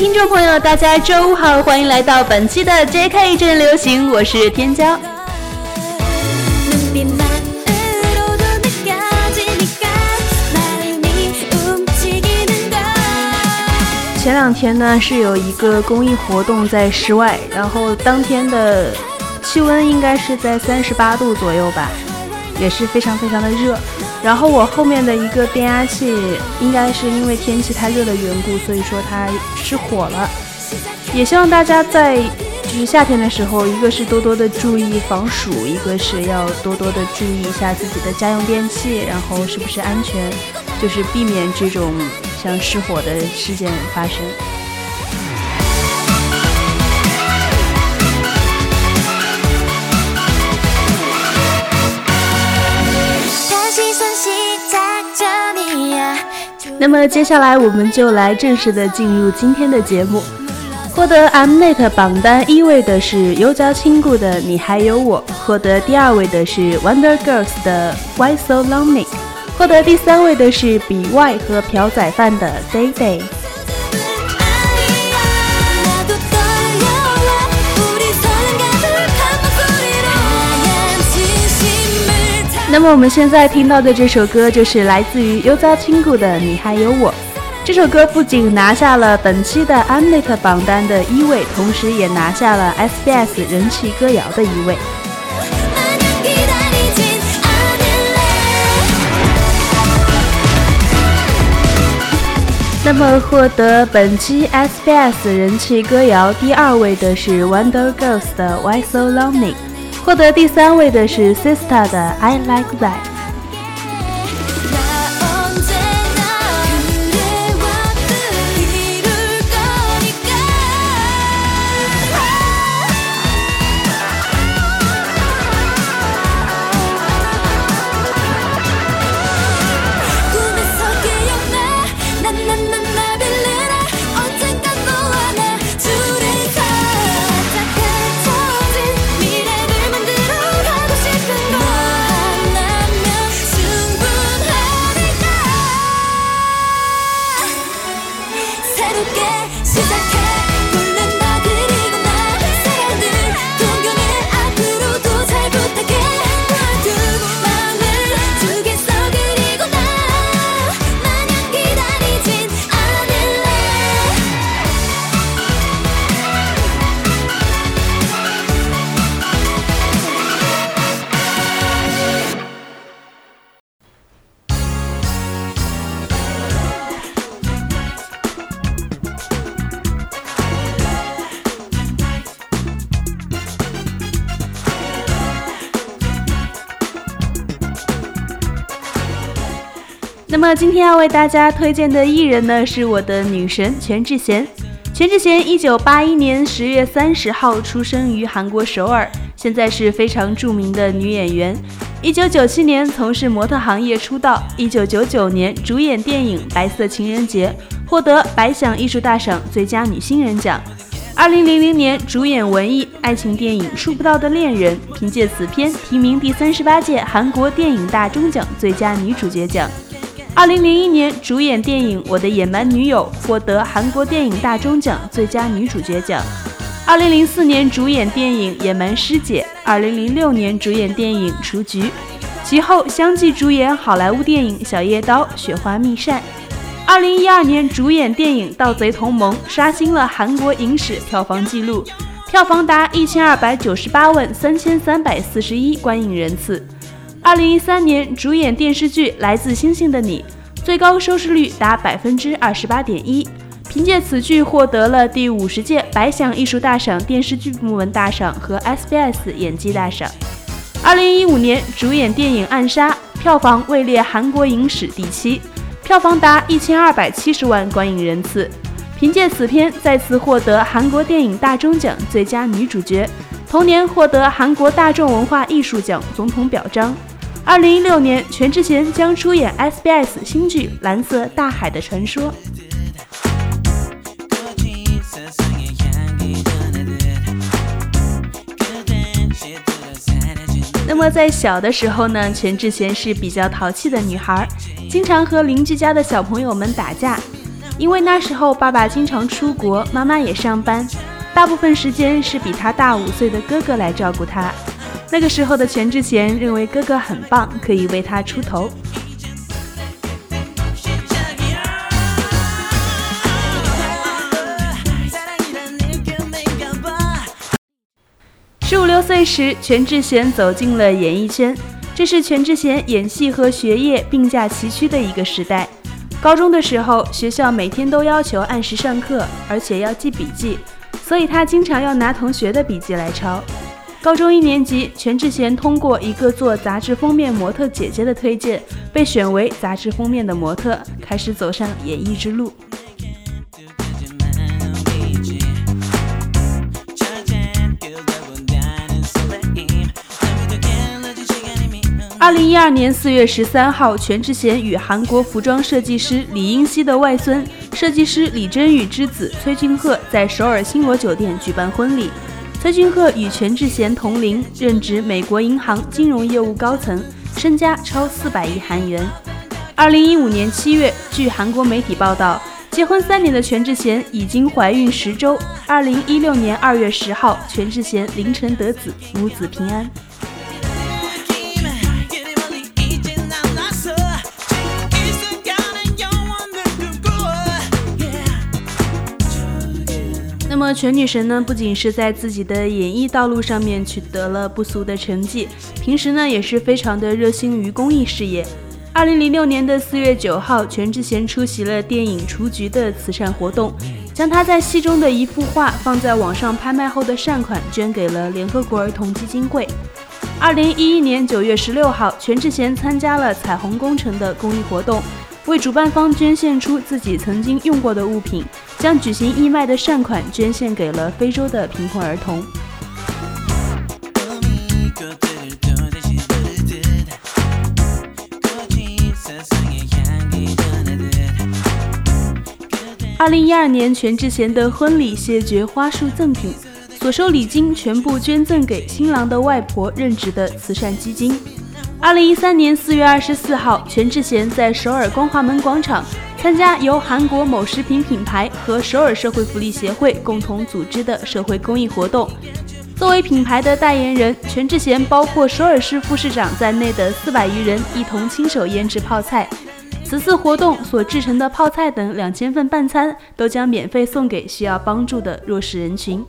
听众朋友，大家周五好，欢迎来到本期的 JK 真流行，我是天骄。前两天呢是有一个公益活动在室外，然后当天的气温应该是在三十八度左右吧，也是非常非常的热。然后我后面的一个变压器应该是因为天气太热的缘故，所以说它失火了。也希望大家在就是夏天的时候，一个是多多的注意防暑，一个是要多多的注意一下自己的家用电器，然后是不是安全，就是避免这种像失火的事件发生。那么接下来我们就来正式的进入今天的节目。获得 Mnet 榜单一位的是优家亲故的你还有我，获得第二位的是 Wonder Girls 的 Why So Lonely，获得第三位的是 BY 和朴宰范的 Day Day。那么我们现在听到的这首歌就是来自于优家亲故的你还有我。这首歌不仅拿下了本期的 Mnet 榜单的一位，同时也拿下了 SBS 人气歌谣的一位。那么，获得本期 SBS 人气歌谣第二位的是 Wonder Girls 的 Why So Lonely，获得第三位的是 Sista 的 I Like That。那么今天要为大家推荐的艺人呢，是我的女神全智贤。全智贤一九八一年十月三十号出生于韩国首尔，现在是非常著名的女演员。一九九七年从事模特行业出道，一九九九年主演电影《白色情人节》，获得百想艺术大赏最佳女新人奖。二零零零年主演文艺爱情电影《触不到的恋人》，凭借此片提名第三十八届韩国电影大钟奖最佳女主角奖。二零零一年主演电影《我的野蛮女友》，获得韩国电影大钟奖最佳女主角奖。二零零四年主演电影《野蛮师姐》，二零零六年主演电影《雏菊》，其后相继主演好莱坞电影《小夜刀》《雪花秘扇》。二零一二年主演电影《盗贼同盟》，刷新了韩国影史票房纪录，票房达一千二百九十八万三千三百四十一观影人次。二零一三年主演电视剧《来自星星的你》，最高收视率达百分之二十八点一，凭借此剧获得了第五十届百想艺术大赏电视剧部门大赏和 SBS 演技大赏。二零一五年主演电影《暗杀》，票房位列韩国影史第七，票房达一千二百七十万观影人次，凭借此片再次获得韩国电影大钟奖最佳女主角，同年获得韩国大众文化艺术奖总统表彰。二零一六年，全智贤将出演 SBS 新剧《蓝色大海的传说》。那么在小的时候呢，全智贤是比较淘气的女孩，经常和邻居家的小朋友们打架。因为那时候爸爸经常出国，妈妈也上班，大部分时间是比她大五岁的哥哥来照顾她。那个时候的全智贤认为哥哥很棒，可以为他出头。十五六岁时，全智贤走进了演艺圈。这是全智贤演戏和学业并驾齐驱的一个时代。高中的时候，学校每天都要求按时上课，而且要记笔记，所以他经常要拿同学的笔记来抄。高中一年级，全智贤通过一个做杂志封面模特姐姐的推荐，被选为杂志封面的模特，开始走上演艺之路。二零一二年四月十三号，全智贤与韩国服装设计师李英熙的外孙、设计师李真宇之子崔俊赫在首尔星罗酒店举办婚礼。崔俊赫与全智贤同龄，任职美国银行金融业务高层，身家超四百亿韩元。二零一五年七月，据韩国媒体报道，结婚三年的全智贤已经怀孕十周。二零一六年二月十号，全智贤凌晨得子，母子平安。么全女神呢，不仅是在自己的演艺道路上面取得了不俗的成绩，平时呢也是非常的热心于公益事业。二零零六年的四月九号，全智贤出席了电影《雏菊》的慈善活动，将她在戏中的一幅画放在网上拍卖后的善款捐给了联合国儿童基金会。二零一一年九月十六号，全智贤参加了彩虹工程的公益活动。为主办方捐献出自己曾经用过的物品，将举行义卖的善款捐献给了非洲的贫困儿童。二零一二年，全智贤的婚礼谢绝花束赠品，所收礼金全部捐赠给新郎的外婆任职的慈善基金。二零一三年四月二十四号，全智贤在首尔光华门广场参加由韩国某食品品牌和首尔社会福利协会共同组织的社会公益活动。作为品牌的代言人，全智贤包括首尔市副市长在内的四百余人一同亲手腌制泡菜。此次活动所制成的泡菜等两千份半餐都将免费送给需要帮助的弱势人群。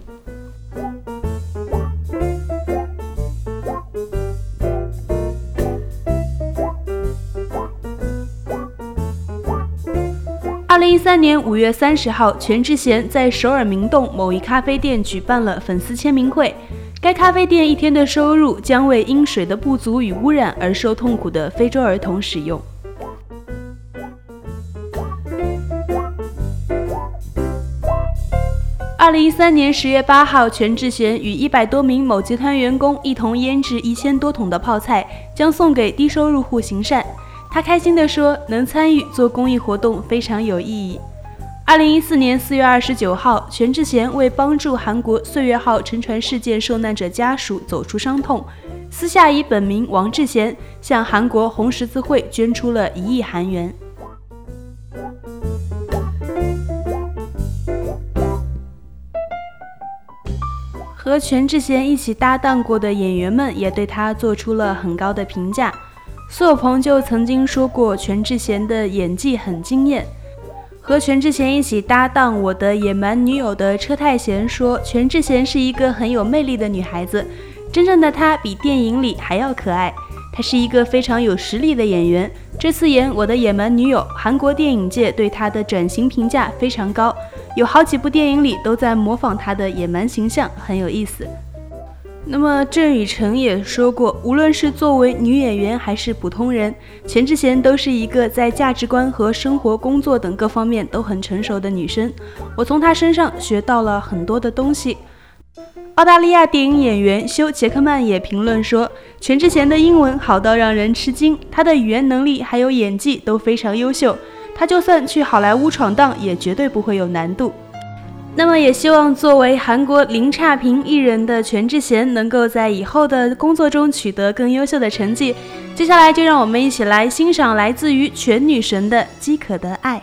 零一三年五月三十号，全智贤在首尔明洞某一咖啡店举办了粉丝签名会。该咖啡店一天的收入将为因水的不足与污染而受痛苦的非洲儿童使用。二零一三年十月八号，全智贤与一百多名某集团员工一同腌制一千多桶的泡菜，将送给低收入户行善。他开心地说：“能参与做公益活动非常有意义。”二零一四年四月二十九号，全智贤为帮助韩国岁月号沉船事件受难者家属走出伤痛，私下以本名王智贤向韩国红十字会捐出了一亿韩元。和全智贤一起搭档过的演员们也对他做出了很高的评价。苏有朋就曾经说过，全智贤的演技很惊艳。和全智贤一起搭档《我的野蛮女友》的车太贤说，全智贤是一个很有魅力的女孩子，真正的她比电影里还要可爱。她是一个非常有实力的演员。这次演《我的野蛮女友》，韩国电影界对她的转型评价非常高，有好几部电影里都在模仿她的野蛮形象，很有意思。那么郑雨成也说过，无论是作为女演员还是普通人，全智贤都是一个在价值观和生活、工作等各方面都很成熟的女生。我从她身上学到了很多的东西。澳大利亚电影演员休·杰克曼也评论说，全智贤的英文好到让人吃惊，她的语言能力还有演技都非常优秀，她就算去好莱坞闯荡也绝对不会有难度。那么也希望作为韩国零差评艺人的全智贤，能够在以后的工作中取得更优秀的成绩。接下来就让我们一起来欣赏来自于全女神的《饥渴的爱》。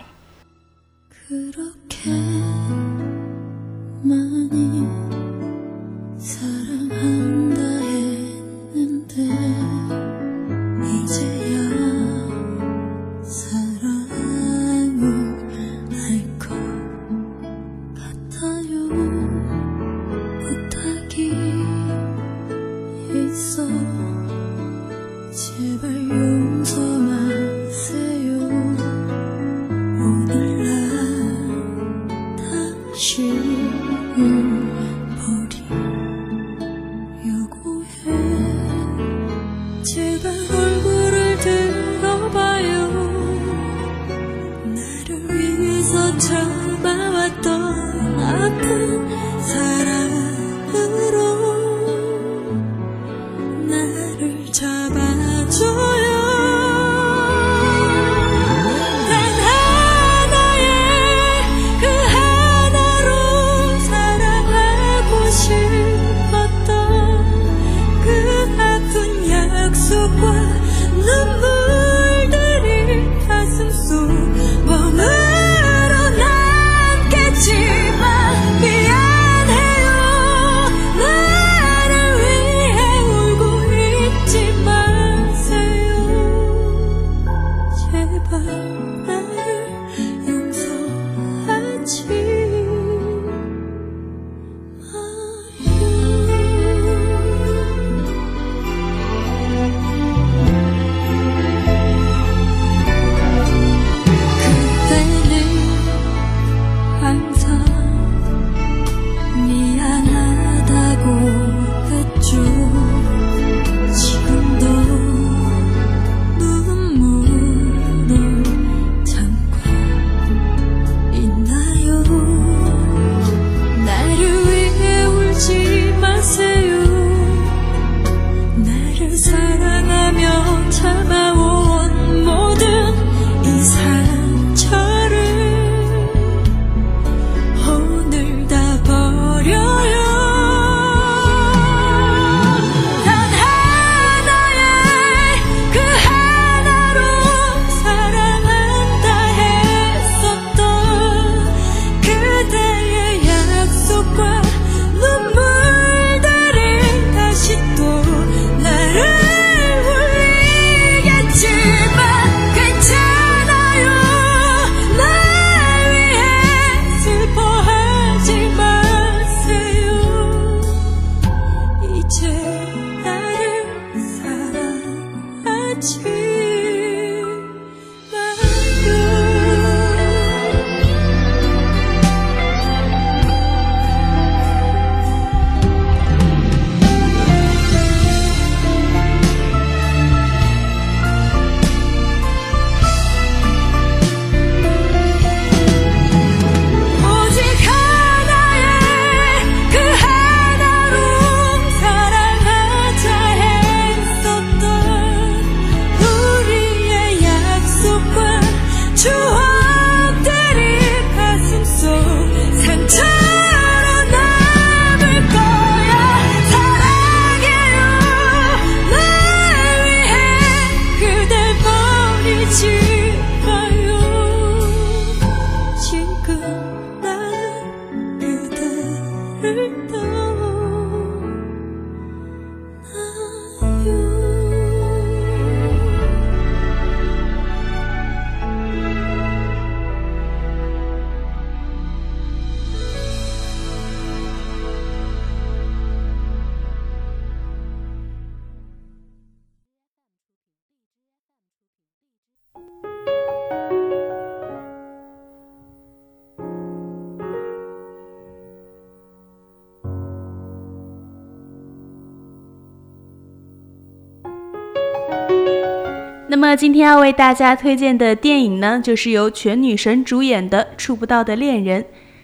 那么今天要为大家推荐的电影呢，就是由全女神主演的《触不到的恋人》。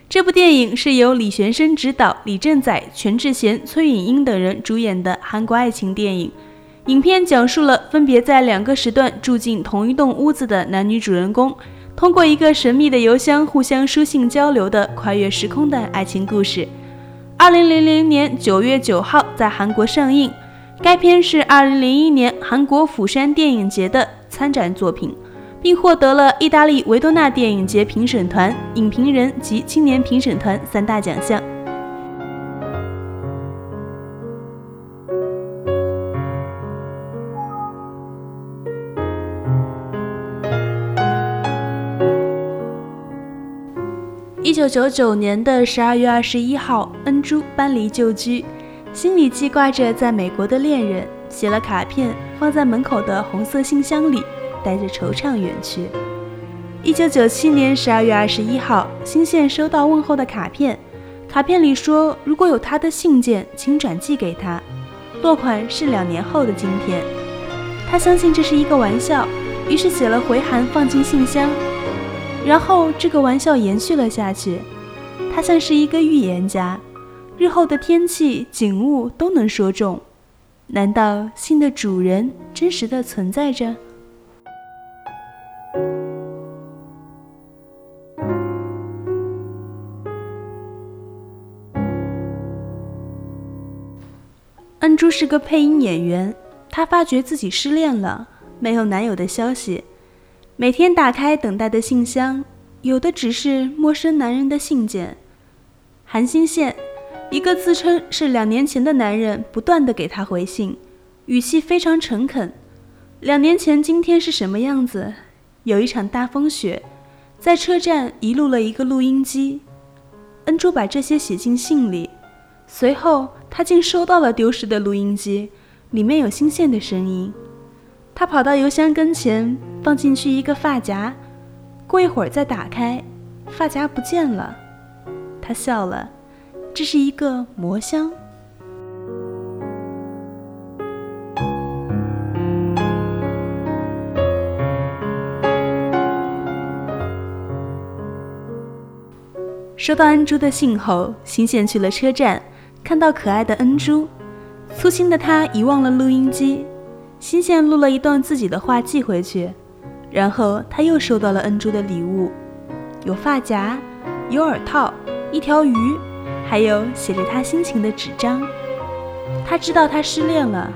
这部电影是由李玄生执导，李正宰、全智贤、崔允英等人主演的韩国爱情电影。影片讲述了分别在两个时段住进同一栋屋子的男女主人公，通过一个神秘的邮箱互相书信交流的跨越时空的爱情故事。二零零零年九月九号在韩国上映。该片是二零零一年韩国釜山电影节的参展作品，并获得了意大利维多纳电影节评审团影评人及青年评审团三大奖项。一九九九年的十二月二十一号，恩珠搬离旧居，心里记挂着在美国的恋人，写了卡片放在门口的红色信箱里。带着惆怅远去。一九九七年十二月二十一号，新线收到问候的卡片，卡片里说如果有他的信件，请转寄给他，落款是两年后的今天。他相信这是一个玩笑，于是写了回函放进信箱。然后这个玩笑延续了下去。他像是一个预言家，日后的天气景物都能说中。难道信的主人真实的存在着？恩珠是个配音演员，她发觉自己失恋了，没有男友的消息，每天打开等待的信箱，有的只是陌生男人的信件。韩新线，一个自称是两年前的男人，不断的给她回信，语气非常诚恳。两年前今天是什么样子？有一场大风雪，在车站遗落了一个录音机。恩珠把这些写进信里。随后，他竟收到了丢失的录音机，里面有新鲜的声音。他跑到邮箱跟前，放进去一个发夹，过一会儿再打开，发夹不见了。他笑了，这是一个魔箱。收到恩珠的信后，新线去了车站。看到可爱的恩珠，粗心的他遗忘了录音机，新线录了一段自己的话寄回去，然后他又收到了恩珠的礼物，有发夹，有耳套，一条鱼，还有写着他心情的纸张。他知道他失恋了，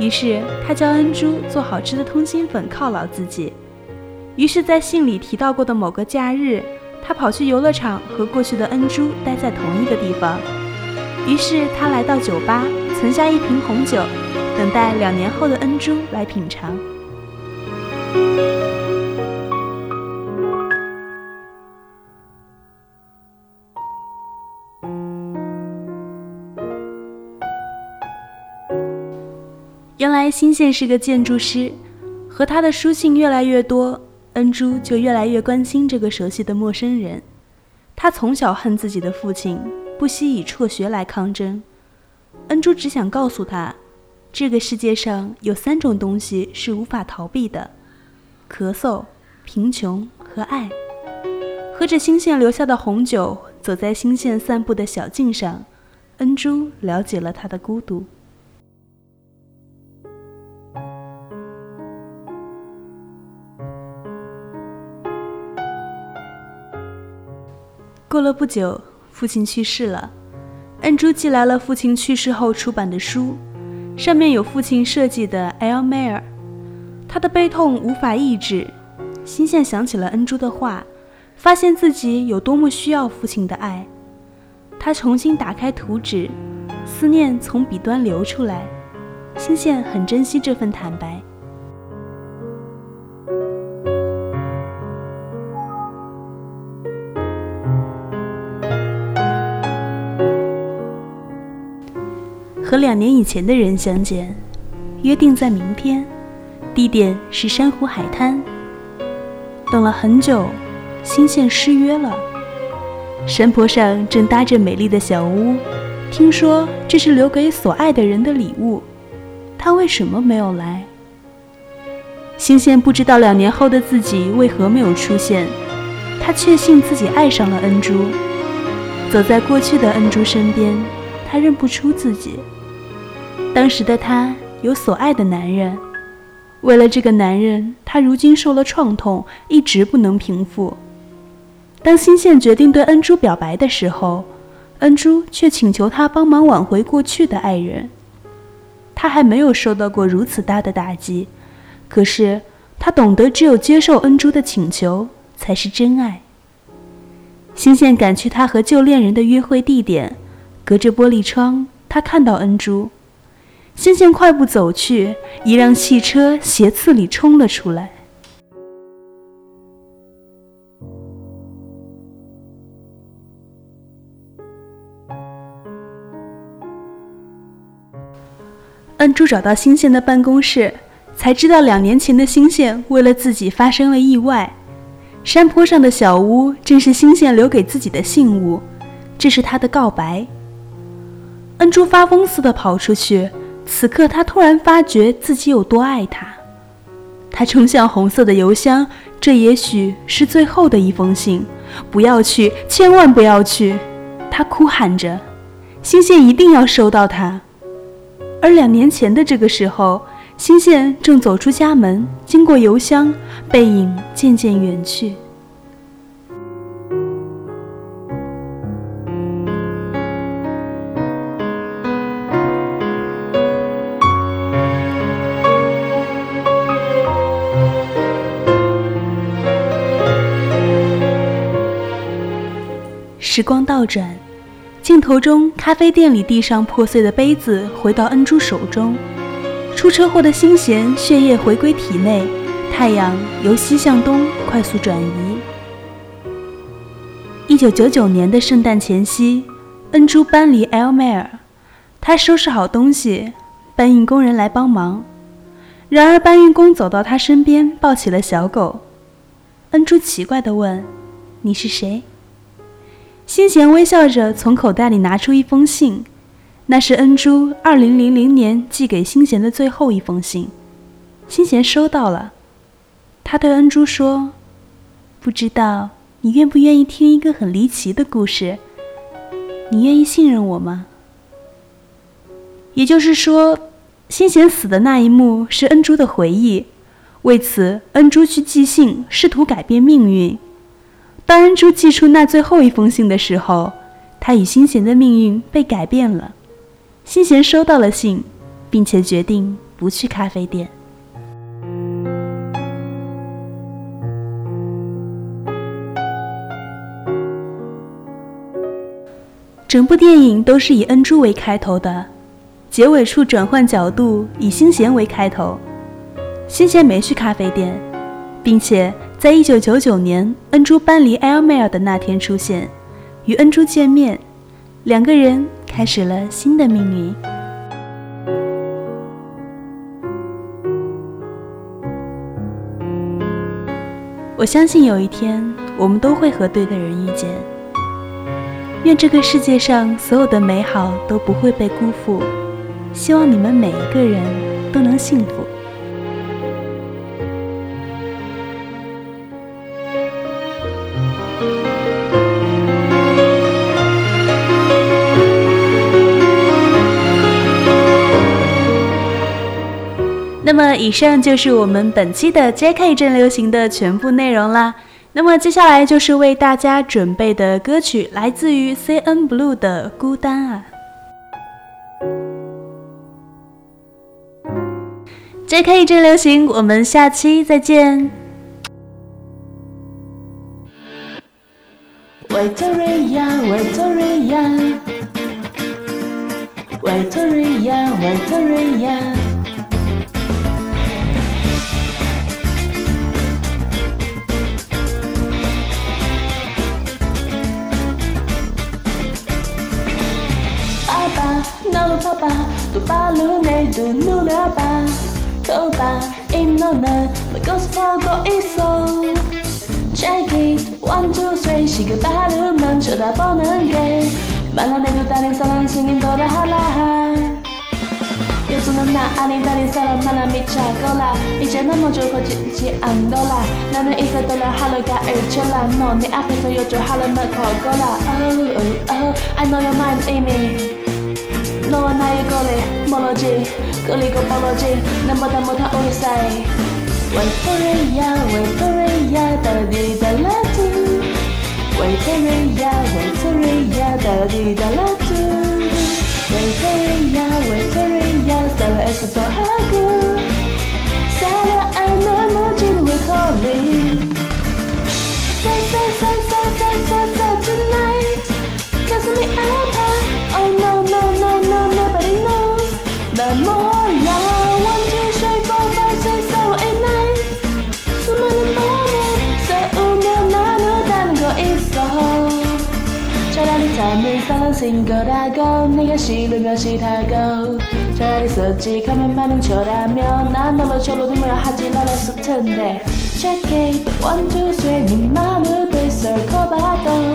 于是他教恩珠做好吃的通心粉犒劳自己。于是，在信里提到过的某个假日，他跑去游乐场和过去的恩珠待在同一个地方。于是他来到酒吧，存下一瓶红酒，等待两年后的恩珠来品尝。原来新线是个建筑师，和他的书信越来越多，恩珠就越来越关心这个熟悉的陌生人。他从小恨自己的父亲。不惜以辍学来抗争，恩珠只想告诉他，这个世界上有三种东西是无法逃避的：咳嗽、贫穷和爱。喝着新线留下的红酒，走在新线散步的小径上，恩珠了解了他的孤独。过了不久。父亲去世了，恩珠寄来了父亲去世后出版的书，上面有父亲设计的 L 梅尔，他的悲痛无法抑制。新线想起了恩珠的话，发现自己有多么需要父亲的爱。他重新打开图纸，思念从笔端流出来。新线很珍惜这份坦白。和两年以前的人相见，约定在明天，地点是珊瑚海滩。等了很久，新线失约了。山坡上正搭着美丽的小屋，听说这是留给所爱的人的礼物。他为什么没有来？新线不知道两年后的自己为何没有出现。他确信自己爱上了恩珠，走在过去的恩珠身边，他认不出自己。当时的他有所爱的男人，为了这个男人，他如今受了创痛，一直不能平复。当新线决定对恩珠表白的时候，恩珠却请求他帮忙挽回过去的爱人。他还没有受到过如此大的打击，可是他懂得只有接受恩珠的请求才是真爱。新线赶去他和旧恋人的约会地点，隔着玻璃窗，他看到恩珠。新线快步走去，一辆汽车斜刺里冲了出来。恩珠找到新线的办公室，才知道两年前的新线为了自己发生了意外。山坡上的小屋正是新线留给自己的信物，这是他的告白。恩珠发疯似的跑出去。此刻，他突然发觉自己有多爱他。他冲向红色的邮箱，这也许是最后的一封信。不要去，千万不要去！他哭喊着。新线一定要收到它。而两年前的这个时候，新线正走出家门，经过邮箱，背影渐渐远去。时光倒转，镜头中咖啡店里地上破碎的杯子回到恩珠手中。出车祸的新贤血液回归体内，太阳由西向东快速转移。一九九九年的圣诞前夕，恩珠搬离埃尔梅尔，她收拾好东西，搬运工人来帮忙。然而搬运工走到她身边，抱起了小狗。恩珠奇怪地问：“你是谁？”新贤微笑着从口袋里拿出一封信，那是恩珠二零零零年寄给新贤的最后一封信。新贤收到了，他对恩珠说：“不知道你愿不愿意听一个很离奇的故事？你愿意信任我吗？”也就是说，新贤死的那一幕是恩珠的回忆，为此恩珠去寄信，试图改变命运。当恩珠寄出那最后一封信的时候，他与新贤的命运被改变了。新贤收到了信，并且决定不去咖啡店。整部电影都是以恩珠为开头的，结尾处转换角度，以新贤为开头。新贤没去咖啡店，并且。在一九九九年，恩珠搬离埃尔梅尔的那天出现，与恩珠见面，两个人开始了新的命运。我相信有一天，我们都会和对的人遇见。愿这个世界上所有的美好都不会被辜负。希望你们每一个人都能幸福。么，以上就是我们本期的 J.K. 正流行的全部内容啦。那么，接下来就是为大家准备的歌曲，来自于 C.N. Blue 的《孤单啊》。J.K. 正流行，我们下期再见。Victoria，Victoria，Victoria，Victoria。Im no na, my ghost fogo iso Check it, one, two, three, 시그 바르만 쳐다보는 게그 다른 사람 승인 돌아 하라 요즘은 나 아닌 다른 사람 하나 미쳐거라. 이제 넘어져 거짓지 않더라. 나는 이제 돌아 하루가 일쳐라. 너네 앞에서 요즘 하루만 걸거라. Oh, oh, oh, I know your mind, Amy. 너와 나의 거래 멀어지 格里格保罗金，那么大么他欧塞。维多利亚，维多利亚，达滴达拉嘟。维多利亚，维多利亚，达滴达拉嘟。维多利亚，维多利亚，萨拉埃斯。 신거라고 네가 싫으면 싫다고. 차라리 솔직하면 많은 쳐라면. 난 너로 절로도 뭐라 하지 말았을 텐데. Check it one two three 네 맘을 뺏어커봐도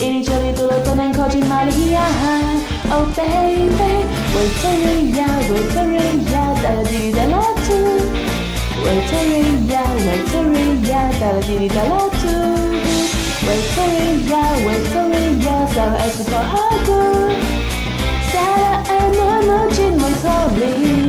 이리저리 돌아떠는 거짓말이야 Oh baby 외톨이야 외톨이야 따라디리 달라두 외톨이야 외톨이야 따라디리 달라 두 외톨이야 외톨이야 사랑해서 더 하고 사랑에 무너진 모서리 Say